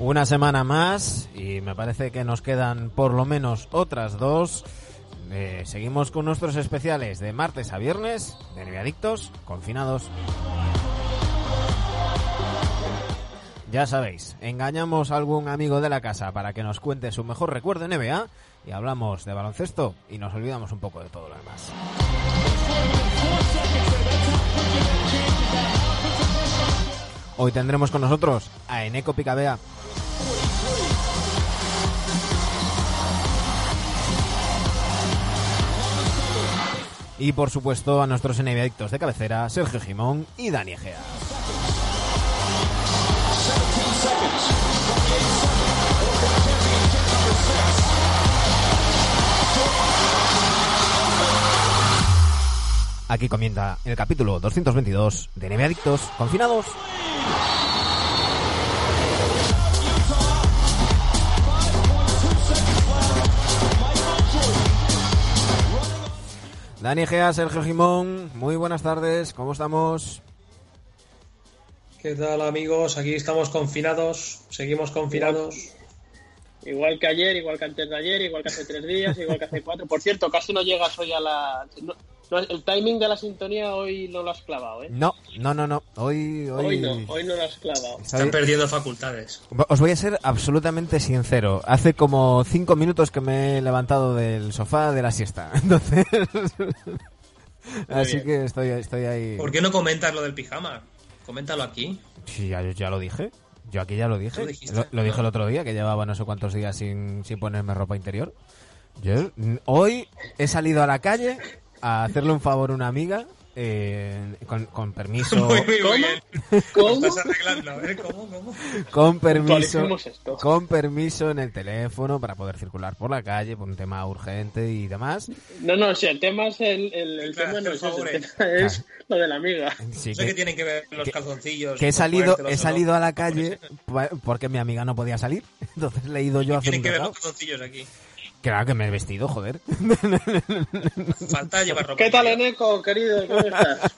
Una semana más y me parece que nos quedan por lo menos otras dos. Eh, seguimos con nuestros especiales de martes a viernes de Neviadictos confinados. Ya sabéis, engañamos a algún amigo de la casa para que nos cuente su mejor recuerdo en NBA y hablamos de baloncesto y nos olvidamos un poco de todo lo demás. Hoy tendremos con nosotros a Eneco Picabea. Y por supuesto a nuestros enemigos de cabecera, Sergio Jimón y Dani Egea. Aquí comienza el capítulo 222 de NBA Adictos Confinados. Dani Gea, Sergio Jimón, muy buenas tardes, ¿cómo estamos? ¿Qué tal amigos? Aquí estamos confinados, seguimos confinados. Igual que ayer, igual que antes de ayer, igual que hace tres días, igual que hace cuatro. Por cierto, casi no llegas hoy a la... no- no, el timing de la sintonía hoy no lo has clavado, ¿eh? No, no, no, no, hoy... Hoy, Hoy no, hoy no lo has clavado. Están perdiendo facultades. Os voy a ser absolutamente sincero. Hace como cinco minutos que me he levantado del sofá de la siesta. Entonces... Así bien. que estoy, estoy ahí... ¿Por qué no comentas lo del pijama? Coméntalo aquí. Sí, ya, ya lo dije. Yo aquí ya lo dije. ¿Lo? Lo, lo dije No. el otro día, que llevaba no sé cuántos días sin, sin ponerme ropa interior. Yo hoy he salido a la calle a hacerle un favor a una amiga eh, con, con permiso, Muy, muy, ¿Cómo? bien. ¿Cómo? Estás arreglando, ¿eh? ¿Cómo? ¿Cómo? con permiso, con permiso en el teléfono para poder circular por la calle por un tema urgente y demás. No, no, si el tema es el, el, tema no es el tema es lo de la amiga. Sí, sé que, tienen que ver los que- calzoncillos. que he salido, he salido a la calle porque mi amiga no podía salir. Entonces le he ido yo a hacer Tienen un que ver los calzoncillos aquí. Claro que me he vestido, joder. Falta llevar ropa. ¿Qué tal. Eneco, querido? ¿Cómo estás?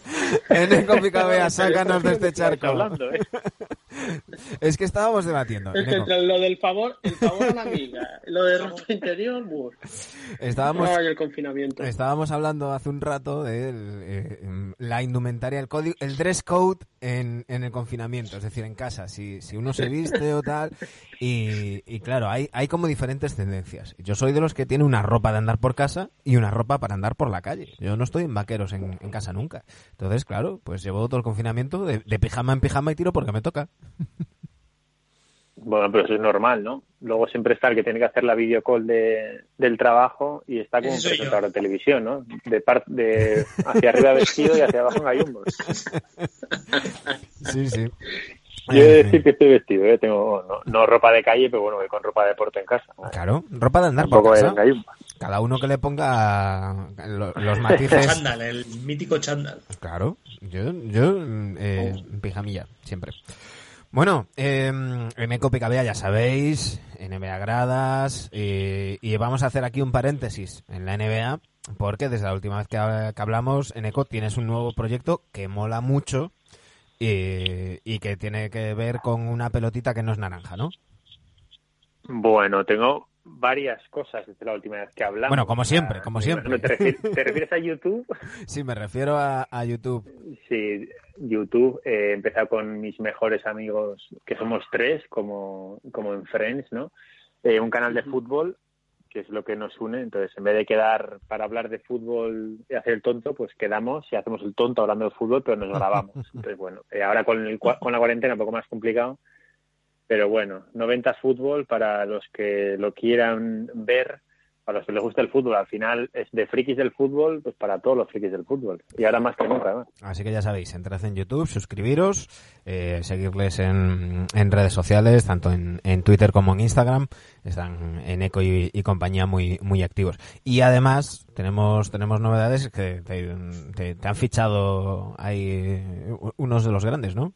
Eneco Picabea, sácanos de este charco. hablando, ¿eh? Es que estábamos debatiendo. Es que Eneco. entre lo del favor, el favor a la amiga, lo de ropa interior, buf. Estábamos, Ay, el confinamiento. estábamos hablando hace un rato de el, eh, la indumentaria, el código, el dress code en, en el confinamiento, es decir, en casa, si, si uno se viste o tal. Y, y claro, hay, hay como diferentes tendencias. Yo soy de los que tiene una ropa de andar por casa y una ropa para andar por la calle. Yo no estoy en vaqueros en, en casa nunca. Entonces, claro, pues llevo todo el confinamiento de, de pijama en pijama y tiro porque me toca. Bueno, pero eso es normal, ¿no? Luego siempre está el que tiene que hacer la videocall de, del trabajo y está como un Ese soy yo. presentador de televisión, ¿no? De, par- de hacia arriba vestido y hacia abajo en gallumbos. Sí, sí. Yo he de decir que estoy vestido, ¿eh? Tengo, no, no ropa de calle, pero bueno, voy con ropa de deporte en casa. Claro, ropa de andar por casa. Cada uno que le ponga lo- los matices. Chándal, el mítico chándal. Claro, yo, yo eh, en pijamilla, siempre. Bueno, eh, en Eco Picabea ya sabéis, NBA gradas, eh, y vamos a hacer aquí un paréntesis en la NBA, porque desde la última vez que hablamos, en Eco tienes un nuevo proyecto que mola mucho y, y que tiene que ver con una pelotita que no es naranja, ¿no? Bueno, tengo varias cosas desde la última vez que hablamos. Bueno, como siempre, como siempre. ¿no ¿Te refieres, te refieres a YouTube? Sí, me refiero a, a YouTube. Sí, YouTube. eh, He empezado con mis mejores amigos, que somos tres, como, como en Friends, ¿no? Eh, un canal de fútbol, que es lo que nos une. Entonces, en vez de quedar para hablar de fútbol y hacer el tonto, pues quedamos y hacemos el tonto hablando de fútbol, pero nos grabamos. Entonces, bueno, eh, ahora con, el, con la cuarentena un poco más complicado. Pero bueno, 90 fútbol para los que lo quieran ver a los que les gusta el fútbol. Al final es de frikis del fútbol, pues para todos los frikis del fútbol. Y ahora más que nunca. ¿no? Así que ya sabéis, entrad en YouTube, suscribiros, eh, seguirles en, en, redes sociales, tanto en, en, Twitter como en Instagram. Están en Eco y, y, compañía muy, muy activos. Y además tenemos, tenemos novedades que te, te, te han fichado ahí unos de los grandes, ¿no?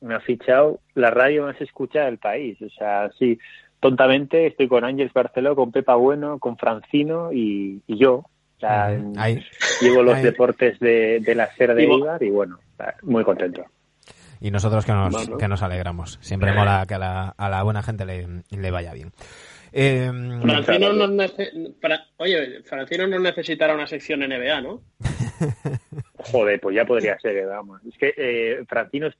Me ha fichado la radio más escuchada del país. O sea, sí, tontamente estoy con Ángeles Barceló, con Pepa Bueno, con Francino y, y yo. O sea, Ahí. llevo los Ahí. deportes de, de la SER de Ibar y bueno, muy contento. Y nosotros que nos, Bueno. que nos alegramos. Siempre mola que a la, a la buena gente le, le vaya bien. Eh, Francino no nece- Oye, Francino no necesitará una sección NBA, ¿no? Joder, pues ya podría ser, eh, vamos. Es que eh, Francino es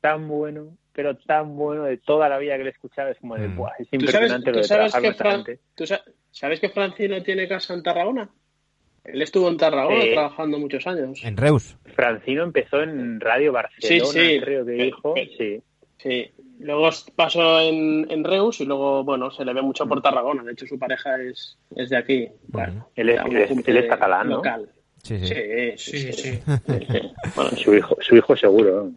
tan bueno, pero tan bueno de toda la vida que le he escuchado, es como de, Mm. "Buah, es ¿Tú sabes, impresionante lo tú sabes trabajar que con esta Fran- gente. tú sa- sabes que Francino tiene casa en Tarragona? Él estuvo en Tarragona Eh, trabajando muchos años. en Reus. Francino empezó en Radio Barcelona, Sí, sí. creo que Pe- dijo. pe- Sí. Sí. Luego pasó en, en Reus y luego, bueno, se le ve mucho Mm. por Tarragona. De hecho, su pareja es, es de aquí. Bueno, Él es- él es- catalán, ¿no? Local. Sí, sí. Sí, Sí, sí. Bueno, su hijo, su hijo seguro.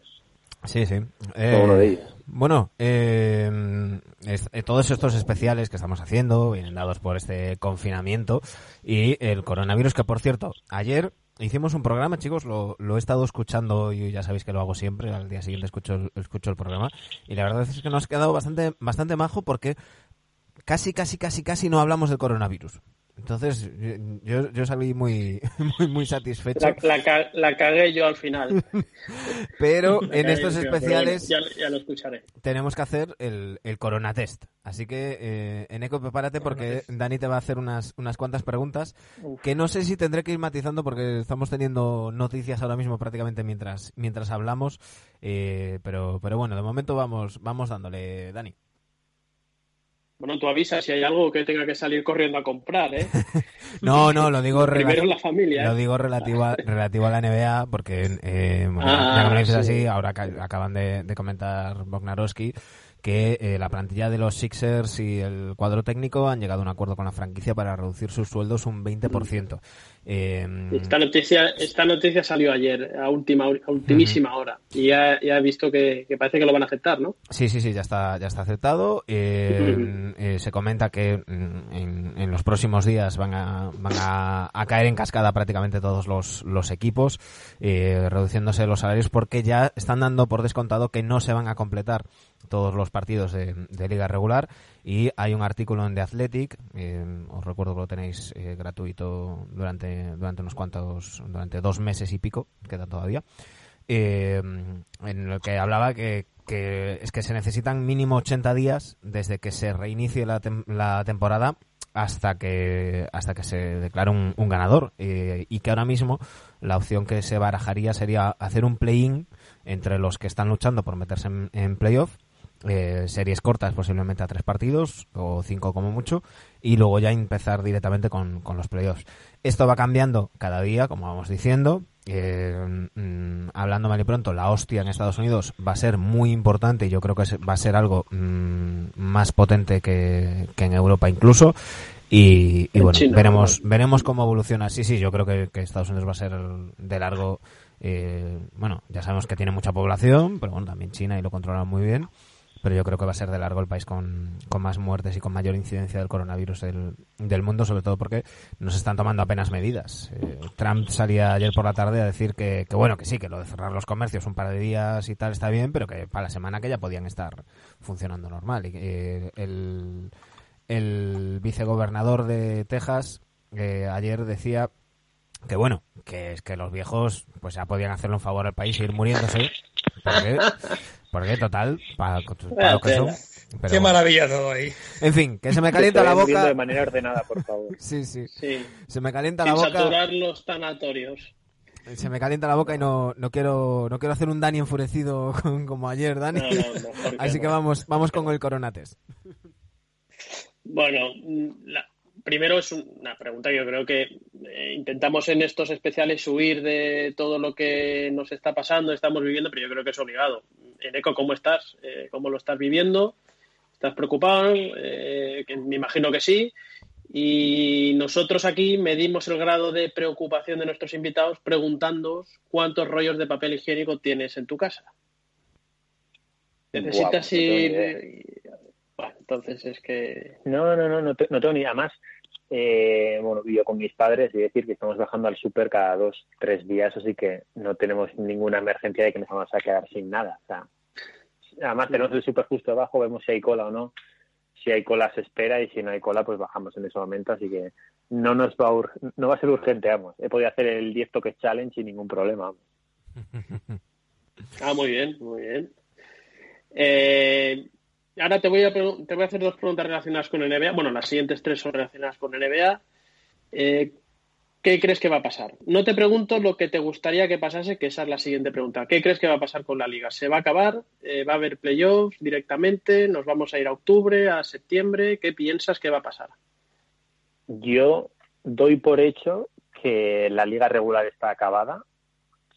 Sí, sí. Fue uno de ellos. Bueno, eh, es- eh, todos estos especiales que estamos haciendo vienen dados por este confinamiento y el coronavirus, que por cierto, ayer hicimos un programa, chicos, lo, lo he estado escuchando y ya sabéis que lo hago siempre, al día siguiente escucho, el- escucho el programa y la verdad es que nos ha quedado bastante, bastante majo porque casi, casi, casi, casi no hablamos del coronavirus. Entonces, yo, yo salí muy, muy, muy satisfecho. La, la ca- la cagué yo al final. Pero La en estos yo, especiales ya, ya lo escucharé. tenemos que hacer el, el corona test. Así que, eh, Eneco, prepárate porque Dani te va a hacer unas, unas cuantas preguntas que no sé si tendré que ir matizando porque estamos teniendo noticias ahora mismo prácticamente mientras, mientras hablamos. Eh, pero, pero bueno, de momento vamos, vamos dándole, Dani. Bueno, tú avisas si hay algo que tenga que salir corriendo a comprar, ¿eh? No, no, lo digo Primero la familia. Lo ¿eh? digo relativo a, relativo a la NBA porque, eh, bueno, Ah, ya que me lo dices sí. así, ahora ca- acaban de, de comentar Bognarowski que eh, la plantilla de los Sixers y el cuadro técnico han llegado a un acuerdo con la franquicia para reducir sus sueldos un 20%. Eh, Esta noticia, esta noticia salió ayer, a última a ultimísima hora. Y ya, ya he visto que, que parece que lo van a aceptar, ¿no? Sí, sí, sí, ya está, ya está aceptado. Eh, eh, se comenta que mm, en, en los próximos días van a, van a, a caer en cascada prácticamente todos los, los equipos, eh, reduciéndose los salarios porque ya están dando por descontado que no se van a completar todos los partidos de, liga regular. Y hay un artículo en The Athletic, eh, os recuerdo que lo tenéis eh, gratuito durante, durante unos cuantos, durante dos meses y pico, queda todavía, eh, en el que hablaba que, que es que se necesitan mínimo 80 días desde que se reinicie la, la temporada hasta que hasta que se declare un, un ganador. Eh, y que ahora mismo la opción que se barajaría sería hacer un play-in entre los que están luchando por meterse en, en playoff eh, series cortas posiblemente a tres partidos o cinco como mucho y luego ya empezar directamente con, con los playoffs. Esto va cambiando cada día, como vamos diciendo. Eh, mm, hablando mal y pronto, la hostia en Estados Unidos va a ser muy importante y yo creo que va a ser algo mm, más potente que, que en Europa incluso. Y, y En bueno, China, veremos, veremos cómo evoluciona. Sí, sí, yo creo que, que Estados Unidos va a ser de largo. eh, bueno, ya sabemos que tiene mucha población, pero bueno, también China y lo controlan muy bien pero yo creo que va a ser de largo el país con, con más muertes y con mayor incidencia del coronavirus del, del mundo, sobre todo porque no se están tomando apenas medidas. Eh, Trump salía ayer por la tarde a decir que, que, bueno, que sí, que lo de cerrar los comercios un par de días y tal está bien, pero que para la semana que ya podían estar funcionando normal. Y eh, el, el vicegobernador de Texas eh, ayer decía que bueno, que es que los viejos pues ya podían hacerle un favor al país e ir muriéndose. Porque, porque total, para, para lo que son. Pero Qué bueno. maravilla todo ahí. En fin, que se me Que calienta la boca. de manera ordenada, por favor. Sí, sí. Sí. Se me calienta la boca. saturar los tanatorios. Se me calienta la boca y no, no quiero no quiero hacer un Dani enfurecido con- como ayer, Dani. No, no, que Así que no. vamos vamos con el coronates. Bueno, la- primero es una pregunta que yo creo que eh, intentamos en estos especiales huir de todo lo que nos está pasando, estamos viviendo, pero yo creo que es obligado. Eneco, ¿cómo estás? Eh, ¿Cómo lo estás viviendo? ¿Estás preocupado? Eh, que me imagino que sí. Y nosotros aquí medimos el grado de preocupación de nuestros invitados preguntándoos cuántos rollos de papel higiénico tienes en tu casa. Necesitas ir. Entonces es que. No, no, no, no, no tengo ni Además, eh, bueno, vivo con mis padres y decir que estamos bajando al súper cada dos, tres días, así que no tenemos ninguna emergencia de que nos vamos a quedar sin nada. O sea, además, tenemos el súper justo abajo, vemos si hay cola o no si hay cola se espera y si no hay cola pues bajamos en ese momento, así que no nos va a no va a ser urgente, vamos. He podido hacer el 10 toques challenge sin ningún problema. ah, muy bien, muy bien. Eh, ahora te voy, a te voy a hacer dos preguntas relacionadas con NBA. Bueno, las siguientes tres son relacionadas con NBA. Eh, ¿qué crees que va a pasar? No te pregunto lo que te gustaría que pasase, que esa es la siguiente pregunta. ¿Qué crees que va a pasar con la liga? ¿Se va a acabar? Eh, ¿Va a haber playoffs directamente? ¿Nos vamos a ir a octubre, a septiembre? ¿Qué piensas que va a pasar? Yo doy por hecho que la liga regular está acabada,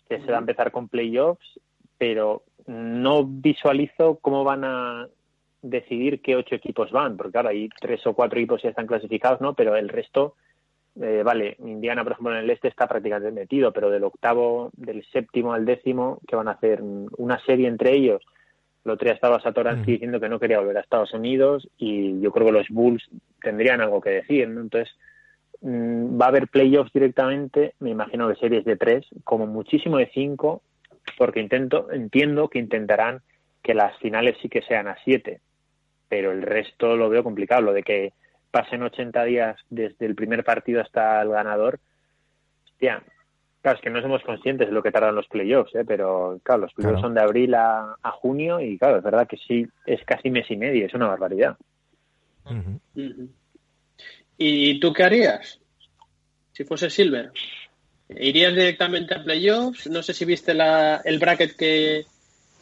que se va a empezar con playoffs, pero no visualizo cómo van a decidir qué ocho equipos van, porque claro, hay tres o cuatro equipos ya están clasificados, ¿no? Pero el resto eh, vale, Indiana, por ejemplo, en el este está prácticamente metido, pero del octavo, del séptimo al décimo, que van a hacer una serie entre ellos. El otro día estaba Satoransky diciendo que no quería volver a Estados Unidos y yo creo que los Bulls tendrían algo que decir, ¿no? Entonces, mm, va a haber playoffs directamente, me imagino que series de tres, como muchísimo de cinco, porque intento, entiendo que intentarán que las finales sí que sean a siete, pero el resto lo veo complicado, lo de que pasen 80 días desde el primer partido hasta el ganador, hostia, claro, es que no somos conscientes de lo que tardan los playoffs, ¿eh? pero claro, los playoffs son de abril a, junio y claro, es verdad que sí, es casi mes y medio, es una barbaridad. ¿Y tú qué harías si fuese Silver? ¿Irías directamente a playoffs? No sé si viste la, el bracket que,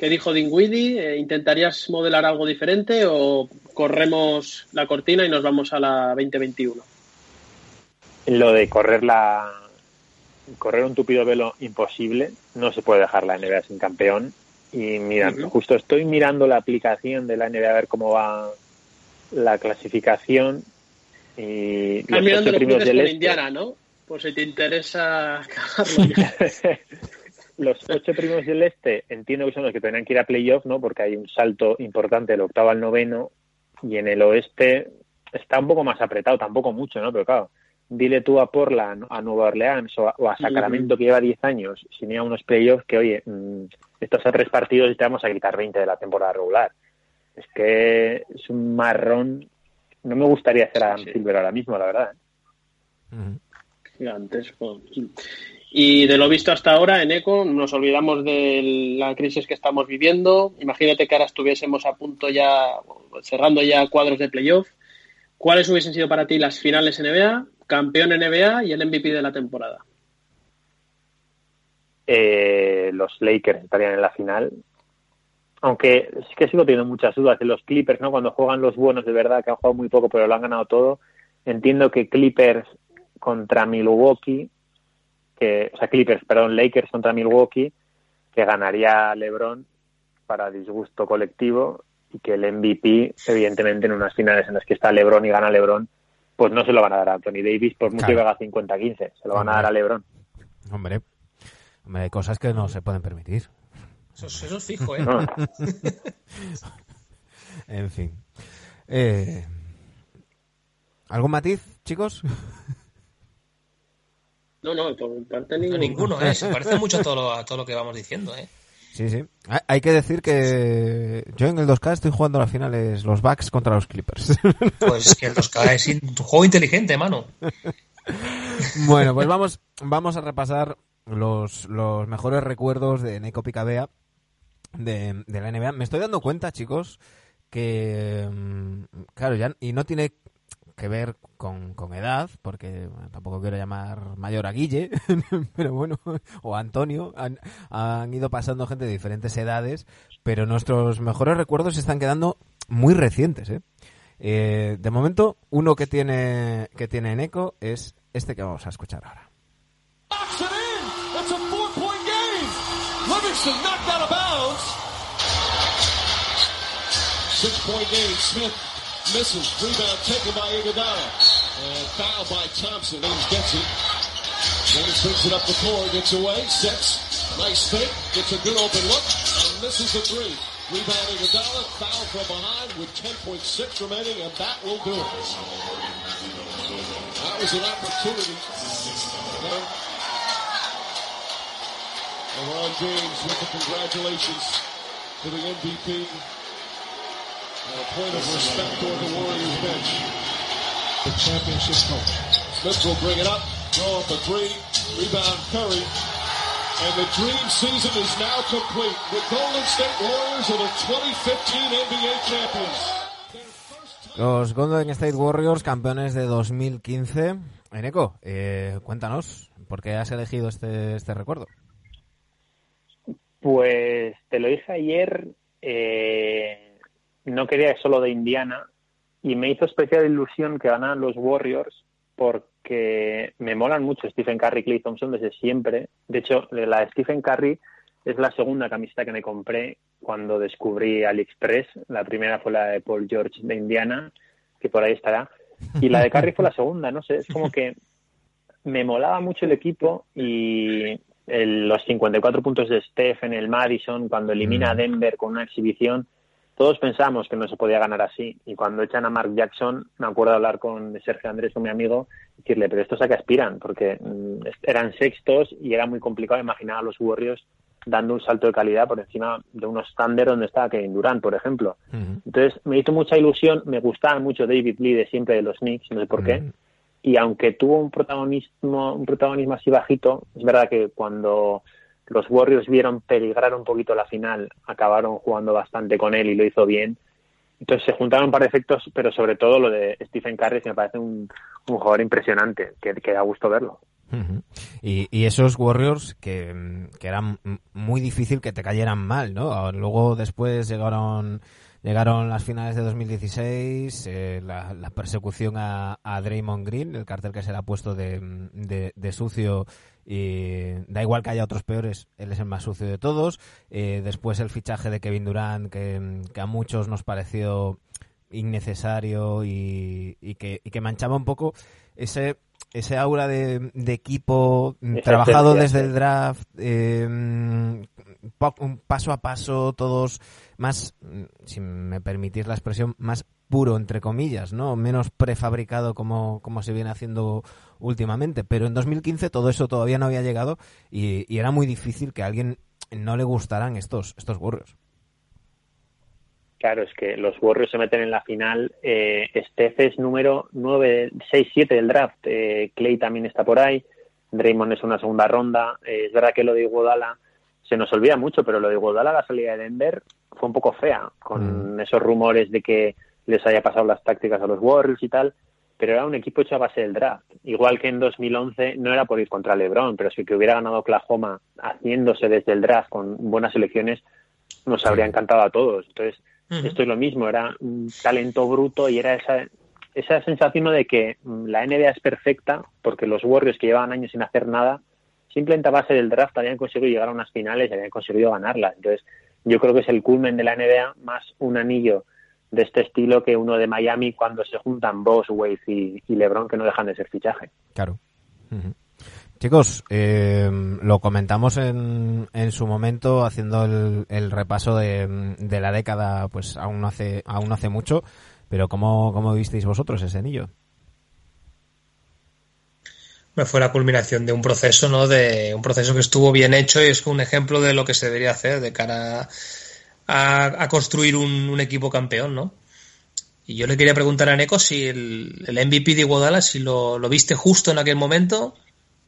que dijo Dingwiddie? Eh, ¿Intentarías modelar algo diferente o corremos la cortina y nos vamos a la 2021? Lo de correr la correr un tupido velo imposible, no se puede dejar la NBA sin campeón. Y mira, justo estoy mirando la aplicación de la NBA a ver cómo va la clasificación. Y Estás mirando los con este. Indiana, ¿no? Por si te interesa los ocho primos del este entiendo que son los que tendrán que ir a playoff, ¿no? Porque hay un salto importante del octavo al noveno y en el oeste está un poco más apretado, tampoco mucho, ¿no? Pero claro, dile tú a Portland, a Nueva Orleans o a, Sacramento que lleva 10 años sin ir a unos playoffs que, oye, mm, estos a tres partidos y te vamos a quitar 20 de la temporada regular. Es que es un marrón. No me gustaría hacer a Silver ahora mismo, la verdad. ¿eh? Gigantes. Y de lo visto hasta ahora en ECO, nos olvidamos de la crisis que estamos viviendo. Imagínate que ahora estuviésemos a punto ya, cerrando ya cuadros de playoff. ¿Cuáles hubiesen sido para ti las finales NBA, campeón NBA y el MVP de la temporada? Eh, los Lakers estarían en la final. Aunque sí que sigo teniendo muchas dudas de los Clippers, ¿no? Cuando juegan los buenos de verdad, que han jugado muy poco, pero lo han ganado todo. Entiendo que Clippers contra Milwaukee que, o sea, Clippers, perdón, Lakers contra Milwaukee, que ganaría LeBron para disgusto colectivo y que el MVP, evidentemente, en unas finales en las que está LeBron y gana LeBron, pues no se lo van a dar a Anthony Davis por mucho que haga 50-15, se lo van a dar a LeBron. Hombre, hombre, hay cosas que no se pueden permitir. Eso, es fijo, ¿eh? en fin. Eh, ¿Algún matiz, chicos? No, no, por parte ninguno. ninguno, ¿eh? Se parece mucho a todo, lo, a todo lo que vamos diciendo, ¿eh? Sí, sí. Hay que decir que yo en el 2K estoy jugando a las finales los Bucks contra los Clippers. Pues es que el 2K es un juego inteligente, mano. Bueno, pues vamos, vamos a repasar los, los mejores recuerdos de Neko Picabea de, de la NBA. Me estoy dando cuenta, chicos, que mm, claro, ya y no tiene que ver con, con edad, porque tampoco quiero llamar mayor a Guille, pero bueno, o Antonio, han, han, ido pasando gente de diferentes edades, pero nuestros mejores recuerdos se están quedando muy recientes. ¿eh? Eh, de momento, uno que tiene, que tiene en eco es este que vamos a escuchar ahora. Six point game. Smith misses. Rebound taken by Iguodala. And foul by Thompson. James gets it. James brings it up the floor, gets away, sets. Nice fake, gets a good open look, and misses the three. Rebounding Adala, foul from behind with 10.6 remaining, and that will do it. That was an opportunity. LeBron James with the congratulations to the MVP. And a point of respect toward the Warriors bench. The championship coach. Smith will bring it up, throw up a three, rebound Curry. And the dream season is now complete. The Golden State Warriors are the 2015 NBA champions. Los Golden State Warriors, campeones de 2015. Eneco, eh, cuéntanos, ¿por qué has elegido este, este recuerdo? Pues te lo dije ayer, eh, no quería solo de Indiana y me hizo especial ilusión que ganaran los Warriors porque me molan mucho Stephen Curry y Clay Thompson desde siempre. De hecho, la de Stephen Curry es la segunda camiseta que me compré cuando descubrí AliExpress. La primera fue la de Paul George de Indiana, que por ahí estará. Y la de Curry fue la segunda, no sé, es como que me molaba mucho el equipo y el, los 54 puntos de Steph en el Madison cuando elimina a Denver con una exhibición, todos pensamos que no se podía ganar así. Y cuando echan a Mark Jackson, me acuerdo hablar con Sergio Andrés, con mi amigo, y decirle, pero estos a qué aspiran, porque mm, eran sextos y era muy complicado imaginar a los Warriors dando un salto de calidad por encima de unos Thunder donde estaba Kevin Durant, por ejemplo. Entonces me hizo mucha ilusión, me gustaba mucho David Lee de siempre de los Knicks, no sé por qué. Y aunque tuvo un protagonismo, un protagonismo así bajito, es verdad que cuando los Warriors vieron peligrar un poquito la final, acabaron jugando bastante con él y lo hizo bien. Entonces se juntaron un par de efectos, pero sobre todo lo de Stephen Curry, me parece un, jugador impresionante, que, da gusto verlo. Y, y, esos Warriors que, eran muy difícil que te cayeran mal, ¿no? Luego después llegaron llegaron las finales de 2016, eh, la, la, persecución a, a, Draymond Green, el cartel que se le ha puesto de, de, de, sucio y da igual que haya otros peores, él es el más sucio de todos. Eh, después el fichaje de Kevin Durant, que, que a muchos nos pareció innecesario y, y, que, y que manchaba un poco ese ese aura de, de equipo trabajado desde el draft, eh, paso a paso, todos más, si me permitís la expresión, más puro, entre comillas, ¿no? Menos prefabricado como, como se viene haciendo últimamente. Pero en 2015 todo eso todavía no había llegado y, y era muy difícil que a alguien no le gustaran estos, estos Warriors. Claro, es que los Warriors se meten en la final. Eh, Steph es número 9, 6, 7 del draft. Eh, Clay también está por ahí. Draymond es una segunda ronda. Eh, es verdad que lo de Iguodala se nos olvida mucho, pero lo de Iguodala, la salida de Denver, fue un poco fea, con mm. esos rumores de que les haya pasado las tácticas a los Warriors y tal. Pero era un equipo hecho a base del draft. Igual que en 2011 no era por ir contra LeBron, pero si que hubiera ganado Oklahoma haciéndose desde el draft con buenas elecciones, nos habría encantado a todos. Entonces, esto es lo mismo, era un talento bruto y era esa, esa sensación de que mm, la NBA es perfecta porque los Warriors que llevaban años sin hacer nada, simplemente a base del draft habían conseguido llegar a unas finales y habían conseguido ganarlas. Entonces, yo creo que es el culmen de la NBA más un anillo de este estilo que uno de Miami cuando se juntan Boss, Wade y, y LeBron que no dejan de ser fichaje. Claro. Chicos, eh, lo comentamos en, en, su momento haciendo el, el repaso de, de, la década, pues aún no hace, aún no hace mucho, pero ¿cómo, cómo visteis vosotros ese anillo? Fue la culminación de un proceso, ¿no? De un proceso que estuvo bien hecho y es un ejemplo de lo que se debería hacer de cara a, a construir un, un, equipo campeón, ¿no? Y yo le quería preguntar a Neko si el, el MVP de Iguodala, si lo, lo viste justo en aquel momento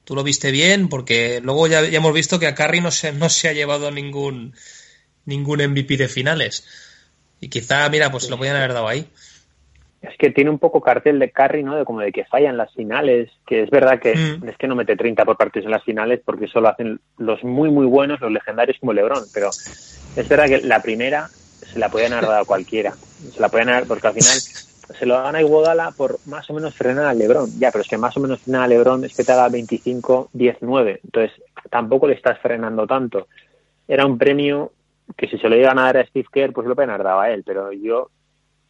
tú lo viste bien, porque luego ya, ya hemos visto que a Curry no se, no se ha llevado ningún, ningún MVP de finales. Y quizá, mira, pues lo podían haber dado ahí. Es que tiene un poco cartel de Curry, ¿no? De como de que fallan las finales, que es verdad que mm. es que no mete 30 por partidos en las finales porque solo hacen los muy, muy buenos, los legendarios como LeBron, pero es verdad que la primera se la podían haber dado a cualquiera. Se la podían haber, porque al final se lo dan a Iguodala por más o menos frenar a Lebron. Ya, pero es que más o menos frenar a Lebron es que te haga 25-19. Entonces, tampoco le estás frenando tanto. Era un premio que si se lo iban a dar a Steve Kerr, pues lo pueden haber dado a él. Pero yo,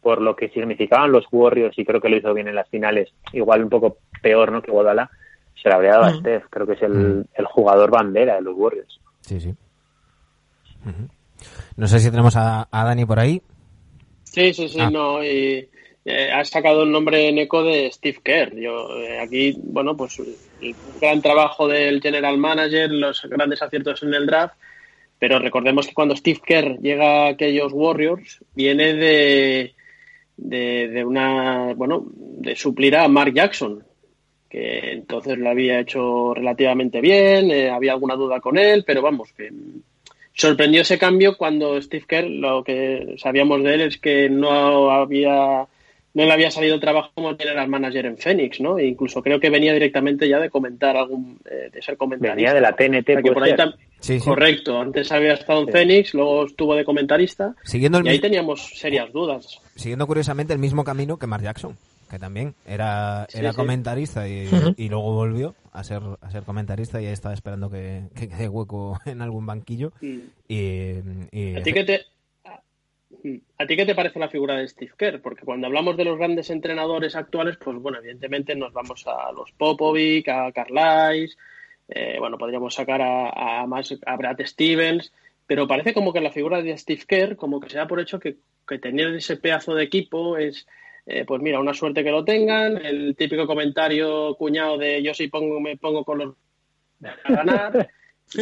por lo que significaban los Warriors y creo que lo hizo bien en las finales, igual un poco peor, ¿no? Que Guadalajara, se lo habría dado a Mm. Steph. Creo que es el, el jugador bandera de los Warriors. Sí, sí. No sé si tenemos a, a Dani por ahí. Sí, sí, sí, Ah. no. Y, eh, has sacado el nombre en eco de Steve Kerr. Yo eh, aquí, bueno, pues el gran trabajo del general manager, los grandes aciertos en el draft, pero recordemos que cuando Steve Kerr llega a aquellos Warriors, viene de, de, de una, bueno, de suplir a Mark Jackson, que entonces lo había hecho relativamente bien, eh, había alguna duda con él, pero vamos, que sorprendió ese cambio cuando Steve Kerr, lo que sabíamos de él es que no había no le había salido trabajo como general manager en Phoenix, ¿no? E incluso creo que venía directamente ya de comentar algún, eh, de ser comentarista. Venía de la TNT, O sea, que por ahí tam- Sí, sí. Correcto, antes había estado en Phoenix, luego estuvo de comentarista Siguiendo, el y ahí teníamos serias dudas. siguiendo curiosamente el mismo camino que Mark Jackson, que también era, Sí, era sí. comentarista y, luego volvió a ser, a ser comentarista y ahí estaba esperando que, que quede hueco en algún banquillo. Mm. Y, y- ¿A ti qué te, a- ¿A ti qué te parece la figura de Steve Kerr? Porque cuando hablamos de los grandes entrenadores actuales, pues bueno, evidentemente nos vamos a los Popovic, a Carlisle, eh, bueno, podríamos sacar a, a más a Brad Stevens, pero parece como que la figura de Steve Kerr, como que se da por hecho que, que tener ese pedazo de equipo es, eh, pues mira, una suerte que lo tengan, el típico comentario cuñado de yo sí pongo, me pongo con los a ganar.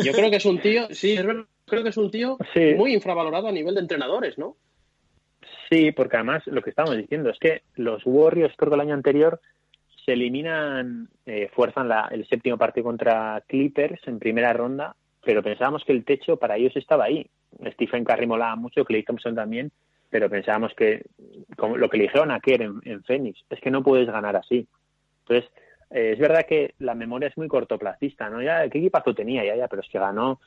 Yo creo que es un tío, sí, es verdad, creo que es un tío Sí. muy infravalorado a nivel de entrenadores, ¿no? Sí, porque además lo que estábamos diciendo es que los Warriors, creo que el año anterior, se eliminan, eh, fuerzan la- el séptimo partido contra Clippers en primera ronda, pero pensábamos que el techo para ellos estaba ahí. Stephen Curry molaba mucho, Clay Thompson también, pero pensábamos que como lo que le dijeron a Kerr en, en Phoenix es que no puedes ganar así. Entonces, eh, es verdad que la memoria es muy cortoplacista, ¿no? Ya, ¿qué equipazo tenía? Ya, ya, pero es que ganó,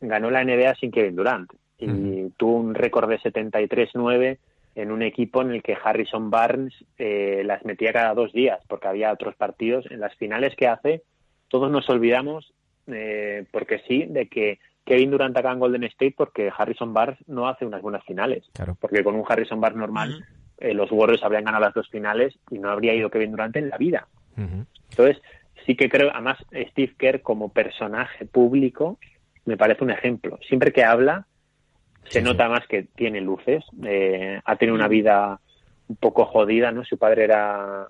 ganó la NBA sin Kevin Durant y tuvo un récord de 73-9 en un equipo en el que Harrison Barnes eh, las metía cada dos días porque había otros partidos. En las finales que hace, todos nos olvidamos, eh, porque sí, de que Kevin Durant acaba en Golden State porque Harrison Barnes no hace unas buenas finales. Claro. Porque con un Harrison Barnes normal, eh, los Warriors habrían ganado las dos finales y no habría ido Kevin Durant en la vida. Entonces, sí que creo, además, Steve Kerr como personaje público me parece un ejemplo. Siempre que habla, se Sí, nota más que tiene luces. Eh, ha tenido una vida un poco jodida, ¿no? Su padre era.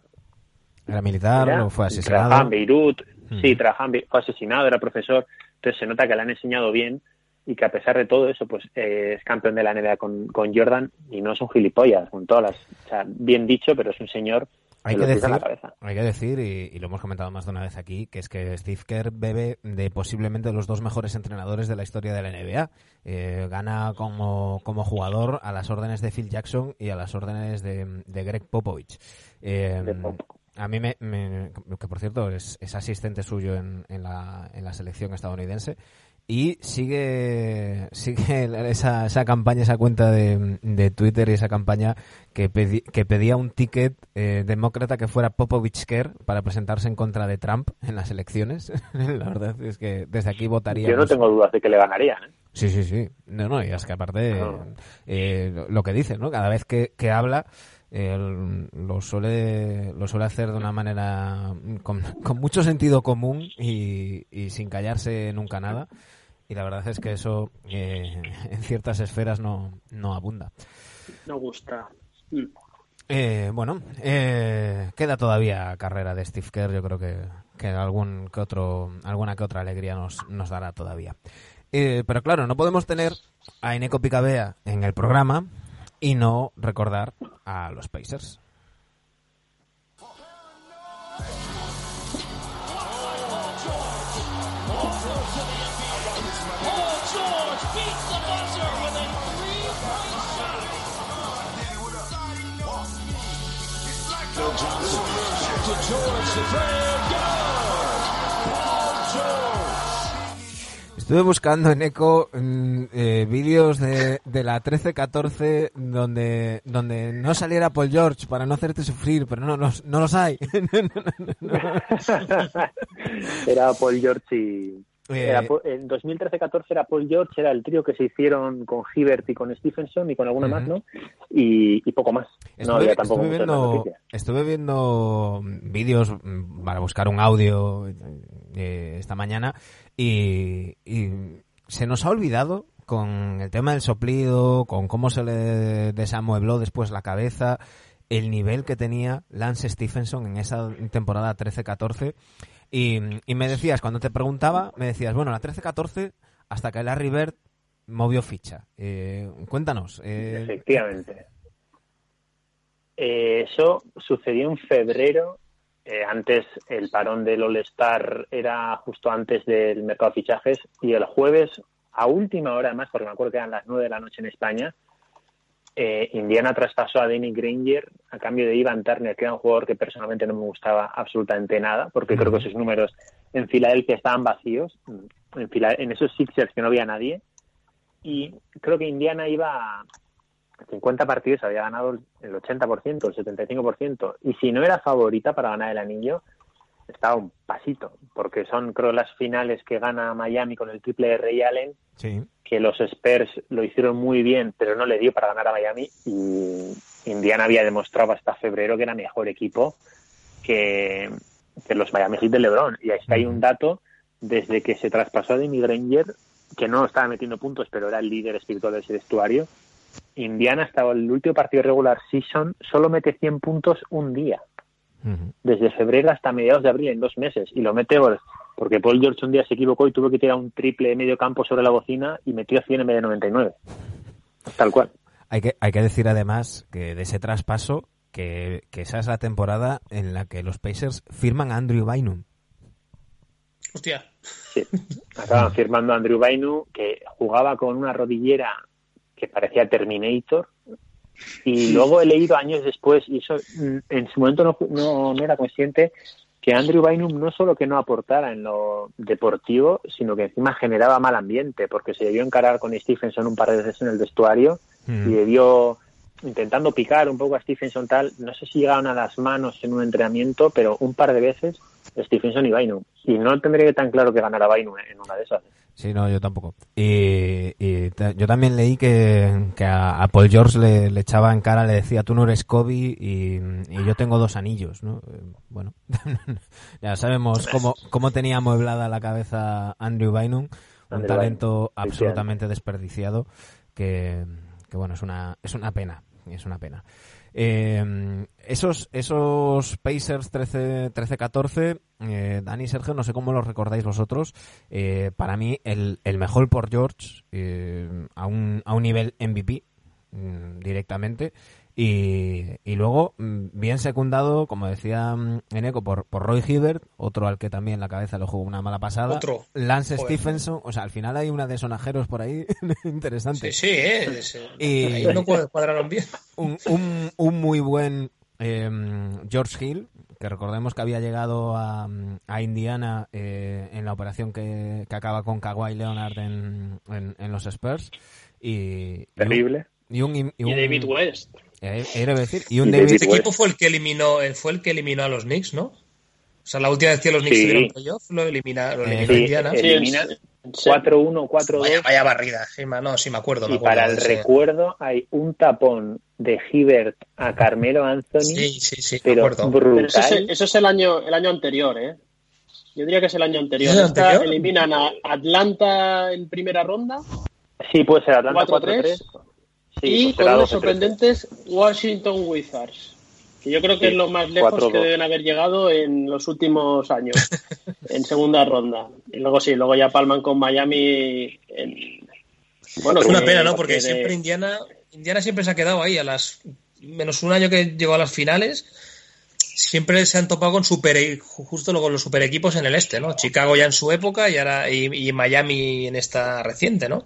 Era militar, era- luego fue Trabajaba asesinado. en Beirut, Mm. sí, trabajaba en fue asesinado, era profesor. Entonces se nota que le han enseñado bien y que a pesar de todo eso, pues eh, es campeón de la NBA con, con Jordan y no es un gilipollas, con todas las. O sea, bien dicho, pero es un señor Hay que decir, hay que decir, y, y lo hemos comentado más de una vez aquí, que es que Steve Kerr bebe de posiblemente los dos mejores entrenadores de la historia de la NBA. Eh, gana como, como jugador a las órdenes de Phil Jackson y a las órdenes de, de Greg Popovich. Eh, De Pop. a mí, me, me- que por cierto es, es asistente suyo en, en, la, en la selección estadounidense. Y sigue, sigue esa, esa campaña, esa cuenta de, de Twitter y esa campaña que, pedi- que pedía un ticket eh, demócrata que fuera Popovich Care para presentarse en contra de Trump en las elecciones. La verdad es que desde aquí votaría. Yo no tengo dudas de que le ganarían. ¿eh? Sí, sí, sí. No, no, y es que aparte eh, lo- que dice, ¿no? Cada vez que, que habla eh, lo suele lo suele hacer de una manera con, con mucho sentido común y, y sin callarse nunca nada. Y la verdad es que eso eh, en ciertas esferas no, no abunda. No gusta. Mm. Eh, bueno, eh, queda todavía carrera de Steve Kerr. Yo creo que, que algún que otro, alguna que otra alegría nos, nos dará todavía. Eh, pero claro, no podemos tener a Eneco Picabea en el programa y no recordar a los Pacers. Estuve buscando en Eco mm, eh, vídeos de, de la 13-14 donde, donde no saliera Paul George para no hacerte sufrir, pero no, no, no los hay. Era Paul George y, Eh, Era en 2013-14 era Paul George, era el trío que se hicieron con Hibbert y con Stephenson y con alguna más. ¿no? Y, y poco más. no había tampoco estuve viendo, estuve viendo vídeos mm, para buscar un audio eh, esta mañana y, se nos ha olvidado con el tema del soplido, con cómo se le desamuebló después la cabeza, el nivel que tenía Lance Stephenson en esa temporada 13-14. Y, y me decías, cuando te preguntaba, me decías, bueno, la 13-14 hasta que Larry Bird movió ficha. Eh, cuéntanos. eh, Efectivamente. Eh, eso sucedió en febrero. Eh, antes el parón del All-Star era justo antes del mercado de fichajes y el jueves, a última hora además, porque me acuerdo que eran las 9 de la noche en España, eh, Indiana traspasó a Danny Granger a cambio de Ivan Turner, que era un jugador que personalmente no me gustaba absolutamente nada, porque creo que sus números en Filadelfia estaban vacíos, en, Fila- en esos Sixers que no había nadie, y creo que Indiana iba a 50 partidos, había ganado el el 80%, el 75%, y si no era favorita para ganar el anillo, estaba un pasito, porque son creo las finales que gana Miami con el triple de Ray Allen, sí. que los Spurs lo hicieron muy bien, pero no le dio para ganar a Miami y Indiana había demostrado hasta febrero que era mejor equipo que, que los Miami Heat de LeBron. Y ahí está hay un dato desde que se traspasó a Demi Granger, que no estaba metiendo puntos, pero era el líder espiritual de ese vestuario. Indiana estaba el último partido regular season, solo mete 100 puntos un día, desde febrero hasta mediados de abril, en dos meses, y lo mete por- porque Paul George un día se equivocó y tuvo que tirar un triple de medio campo sobre la bocina y metió 100 en vez de 99. Tal cual. Hay que, hay que decir además que de ese traspaso, que, que esa es la temporada en la que los Pacers firman a Andrew Bynum. Hostia. Sí. Acaban firmando a Andrew Bainu, que jugaba con una rodillera que parecía Terminator. Y luego he leído años después, y eso en su momento no, no, no era consciente, que Andrew Bynum no solo que no aportara en lo deportivo, sino que encima generaba mal ambiente, porque se debió encarar con Stephenson un par de veces en el vestuario Mm. y debió, intentando picar un poco a Stephenson tal, no sé si llegaron a las manos en un entrenamiento, pero un par de veces Stephenson y Bynum. Y no tendría tan claro que ganara Bynum en una de esas. Sí, no, yo tampoco. Y, y yo también leí que, que a, a Paul George le, le echaba en cara, le decía, tú no eres Kobe y, y yo tengo dos anillos, ¿no? Eh, Bueno, ya sabemos cómo, cómo tenía amueblada la cabeza Andrew Bynum, un Andrew talento Bynum, absolutamente desperdiciado que, que bueno, es una, es una pena, es una pena. Eh, esos, esos Pacers 13 13-14, eh, Dani y Sergio, no sé cómo los recordáis vosotros. eh, para mí, el, el mejor por George eh, a, un, a un nivel MVP mm, directamente. Y, y luego, mm, bien secundado, como decía mm, Eneco, por, por Roy Hibbert, otro al que también la cabeza le jugó una mala pasada. Otro. Lance Joder. Stephenson, o sea, al final hay una de sonajeros por ahí interesante. Sí, sí, eh. es- Y- Ahí no cuad- cuadraron bien. un, un, un muy buen eh, George Hill, que recordemos que había llegado a, a Indiana eh, en la operación que, que acaba con Kawhi Leonard en, en, en los Spurs. Y, y un- Terrible. Y un, y Y un- David West. Eh, era decir, y un Y David, Este equipo fue el que eliminó, eh, fue el que eliminó a los Knicks, ¿no? O sea, la última vez que los Knicks Sí. tuvieron playoff lo elimina, lo Eh, eliminó Sí, Indiana. eh, Sí, eliminan sí. 4-1, 4-2. Vaya, vaya barrida, sí, no, sí me acuerdo. me Y acuerdo para el ese- recuerdo hay un tapón de Hibbert a Carmelo Anthony, Sí, sí, sí, me pero acuerdo. Pero eso es, brutal. eso es el año el año anterior, ¿eh? Yo diría que es el año anterior. ¿Es el Esta anterior? eliminan a Atlanta en primera ronda Sí, puede ser Atlanta 4-3. 4-3. Sí, y con los 12-13. sorprendentes Washington Wizards. Que yo creo que Sí, es lo más lejos 4-2. que deben haber llegado en los últimos años, en segunda ronda. Y luego sí, luego ya palman con Miami en... Bueno, Es una que- pena, ¿no? Porque de- siempre Indiana, Indiana siempre se ha quedado ahí a las menos un año que llegó a las finales. Siempre se han topado con super justo luego los super equipos en el este, ¿no? Chicago ya en su época y ahora y, y Miami en esta reciente, ¿no?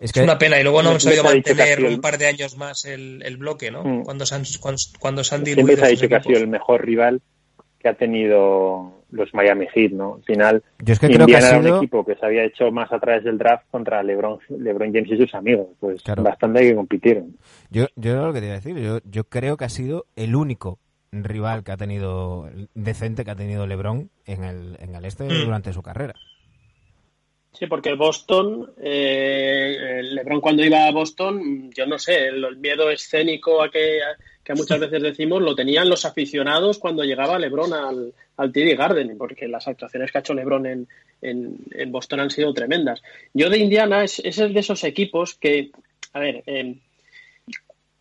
Es Es que una pena y luego no hemos sabido mantener sido el- un par de años más el, el bloque, ¿no? Mm. Cuando se han cuando, cuando se han Siempre diluido se ha dicho que ha sido el mejor rival que ha tenido los Miami Heat, ¿no? Al final, yo es que creo que ha Indiana era un sido... equipo que se había hecho más a través del draft contra LeBron, LeBron James y sus amigos. Pues Claro. bastante que compitieron. Yo, yo lo que te iba a decir, yo, yo creo que ha sido el único rival que ha tenido decente que ha tenido LeBron en el, en el este Mm. durante su carrera. Sí, porque Boston, eh, LeBron cuando iba a Boston, yo no sé, el, miedo escénico a que, que muchas veces decimos lo tenían los aficionados cuando llegaba LeBron al, al TD Garden, porque las actuaciones que ha hecho LeBron en, en, en Boston han sido tremendas. Yo de Indiana es, es el de esos equipos que, a ver, eh,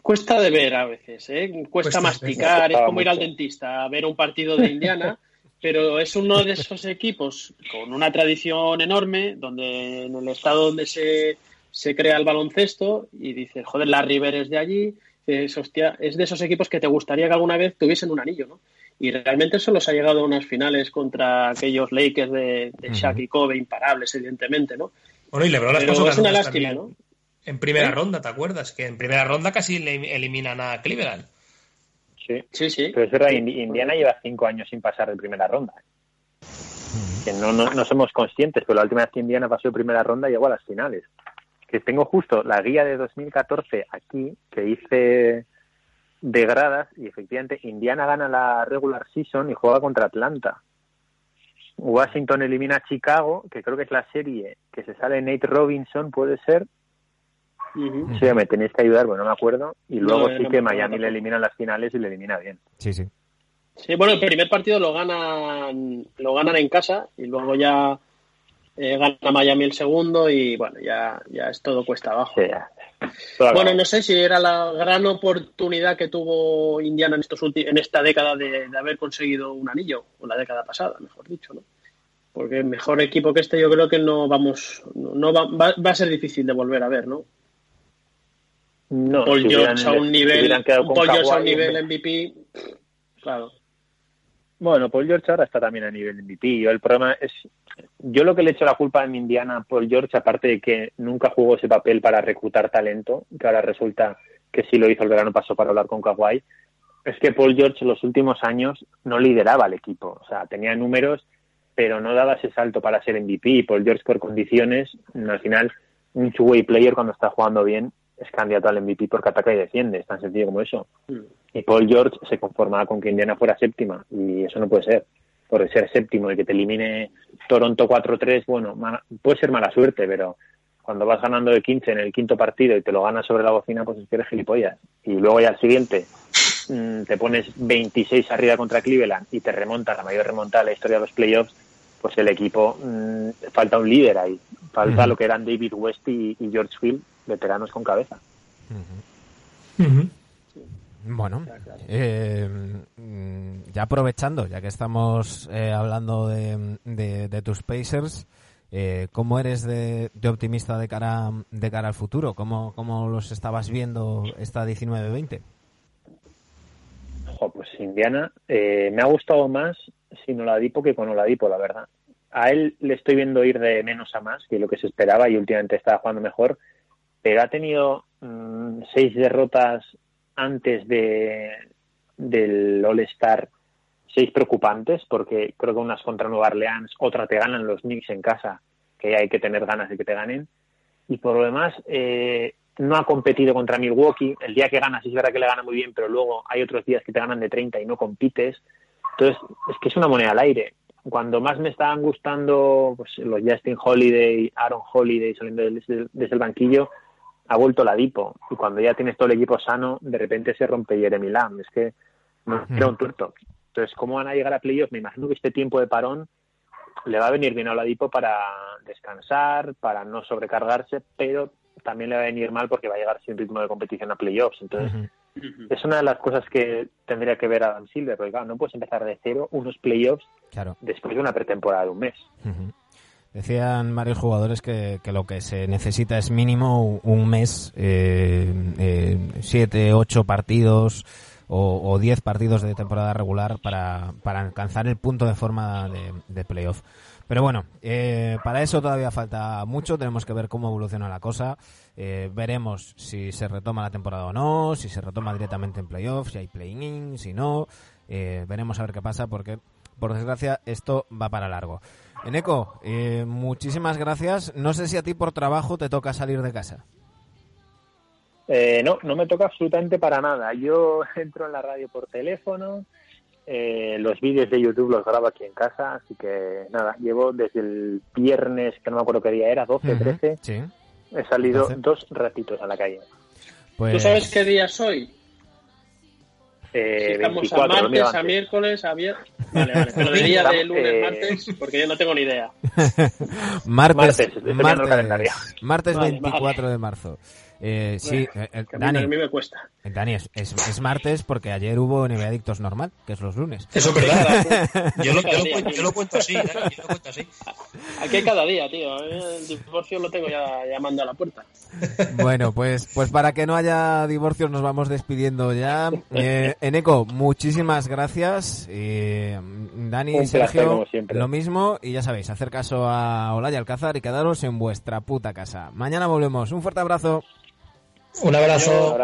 cuesta de ver a veces, ¿eh? cuesta, Cuesta, masticar, es como ir al dentista a ver un partido de Indiana, pero es uno de esos equipos con una tradición enorme, donde en el estado donde se, se crea el baloncesto y dices, joder, la River es de allí, es, hostia, es de esos equipos que te gustaría que alguna vez tuviesen un anillo, ¿no? Y realmente solo se ha llegado a unas finales contra aquellos Lakers de, de Shaq y Kobe, imparables, evidentemente, ¿no? Bueno, y LeBron las Pero es una ganas lástima, ¿no? En primera ¿Eh? ronda, ¿te acuerdas? Que en primera ronda casi le eliminan a Cleveland. Sí. Sí, sí. Pero es verdad, Indi- Indiana lleva cinco años sin pasar de primera ronda. Que no, no, no somos conscientes, pero la última vez que Indiana pasó de primera ronda llegó a las finales. Que tengo justo la guía de 2014 aquí, que hice de gradas, y efectivamente Indiana gana la regular season y juega contra Atlanta. Washington elimina a Chicago, que creo que es la serie que se sale Nate Robinson, puede ser. Ujú. Sí, me tenéis que ayudar, bueno, no me acuerdo. Y luego No, sí no que Miami le elimina en las finales y le elimina bien. Sí, sí. Sí, bueno, el primer partido lo ganan, lo ganan en casa y luego ya eh, gana Miami el segundo y bueno, ya, ya es todo cuesta abajo. Sí, ya. Todo Bueno, no sé si era la gran oportunidad que tuvo Indiana en, estos en esta década de, de haber conseguido un anillo, o la década pasada, mejor dicho, ¿no? Porque mejor equipo que este yo creo que no vamos, no, no va, va, va a ser difícil de volver a ver, ¿no? No, Paul si hubieran- George a un nivel, Paul George a un nivel. MVP, claro. Bueno, Paul George ahora está también a nivel MVP. Yo el problema es, yo lo que le echo la culpa en Indiana a Paul George, aparte de que nunca jugó ese papel para reclutar talento, que ahora resulta que sí lo hizo el verano pasado para hablar con Kawhi, es que Paul George en los últimos años no lideraba al equipo. O sea, tenía números, pero no daba ese salto para ser MVP. Y Paul George por condiciones, al final, un two-way player cuando está jugando bien es candidato al MVP porque ataca y defiende. Es tan sencillo como eso. Y Paul George se conformaba con que Indiana fuera séptima y eso no puede ser. Por ser séptimo y que te elimine Toronto 4-3, bueno, puede ser mala suerte, pero cuando vas ganando de 15 en el quinto partido y te lo ganas sobre la bocina, pues es que eres gilipollas. Y luego ya al siguiente mm, te pones 26 arriba contra Cleveland y te remonta la mayor remontada de la historia de los playoffs, pues el equipo mm, falta un líder ahí. Falta lo que eran David West y, y George Hill, veteranos con cabeza. Bueno, eh, mm, ya aprovechando, ya que estamos eh, hablando de, de- de tus Pacers, eh, ¿cómo eres de, de optimista de cara, de cara al futuro? ¿Cómo, cómo los estabas viendo esta 19-20? Ojo, pues Indiana eh, me ha gustado más sin Oladipo que con Oladipo, la verdad. A él le estoy viendo ir de menos a más que lo que se esperaba y últimamente estaba jugando mejor, ha tenido mm, seis derrotas antes de del All-Star, seis preocupantes, porque creo que unas contra Nueva Orleans, otra te ganan los Knicks en casa, que hay que tener ganas de que te ganen. Y por lo demás, eh, no ha competido contra Milwaukee. El día que gana, sí es verdad que le gana muy bien, pero luego hay otros días que te ganan de 30 y no compites. Entonces, es que es una moneda al aire. Cuando más me estaban gustando pues, los Justin Holiday, Aaron Holiday saliendo desde, desde el banquillo, ha vuelto la Dipo. Y cuando ya tienes todo el equipo sano, de repente se rompe Jeremy Lamb. Es que no era un tuerto. Entonces, ¿cómo van a llegar a playoffs? Me imagino que este tiempo de parón le va a venir bien a Oladipo para descansar, para no sobrecargarse, pero también le va a venir mal porque va a llegar sin ritmo de competición a playoffs. Entonces, es una de las cosas que tendría que ver Adam Silver, porque claro, no puedes empezar de cero unos playoffs Claro. después de una pretemporada de un mes. Decían varios jugadores que, que lo que se necesita es mínimo un- mes, eh, eh, siete, ocho partidos o, o diez partidos de temporada regular para, para alcanzar el punto de forma de, de playoff. Pero bueno, eh, para eso todavía falta mucho, tenemos que ver cómo evoluciona la cosa. Eh, veremos si se retoma la temporada o no, si se retoma directamente en playoff, si hay play-in, si no. Eh, veremos a ver qué pasa porque, por desgracia, esto va para largo. Eneco, eh, muchísimas gracias. No sé si a ti por trabajo te toca salir de casa. Eh, no, no me toca absolutamente para nada. Yo entro en la radio por teléfono eh, los vídeos de YouTube los grabo aquí en casa, así que nada, llevo desde el viernes, que no me acuerdo qué día era, 12, Ujú, 13, Sí. he salido 12. dos ratitos a la calle. Pues, ¿Tú sabes qué día es hoy? Eh, Si estamos 24, a martes, a miércoles, a viernes. Vale, vale. Pero de día de lunes, eh, martes, porque yo no tengo ni idea. Martes, Martes, martes, martes Vale, 24 de marzo. Eh, sí, Bueno, eh, eh, Que a mí, a Dani, mí me cuesta. Dani es, es, es martes porque ayer hubo NBA Adictos normal, que es los lunes. Eso es verdad. Yo lo, yo cuento, tío. yo lo cuento así. Yo lo cuento así. Aquí hay cada día, tío. El divorcio lo tengo ya llamando a la puerta. Bueno, pues, pues para que no haya divorcios nos vamos despidiendo ya. Eh, Eneco, muchísimas gracias. Eh, Dani Un y Sergio, placer, lo mismo. Y ya sabéis, hacer caso a Olaya Alcázar y quedaros en vuestra puta casa. Mañana volvemos. Un fuerte abrazo. Un Un abrazo.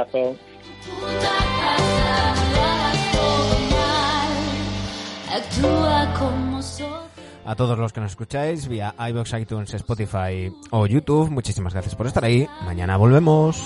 A todos los que nos escucháis vía iVoox, iTunes, Spotify o YouTube, muchísimas gracias por estar ahí. Mañana volvemos.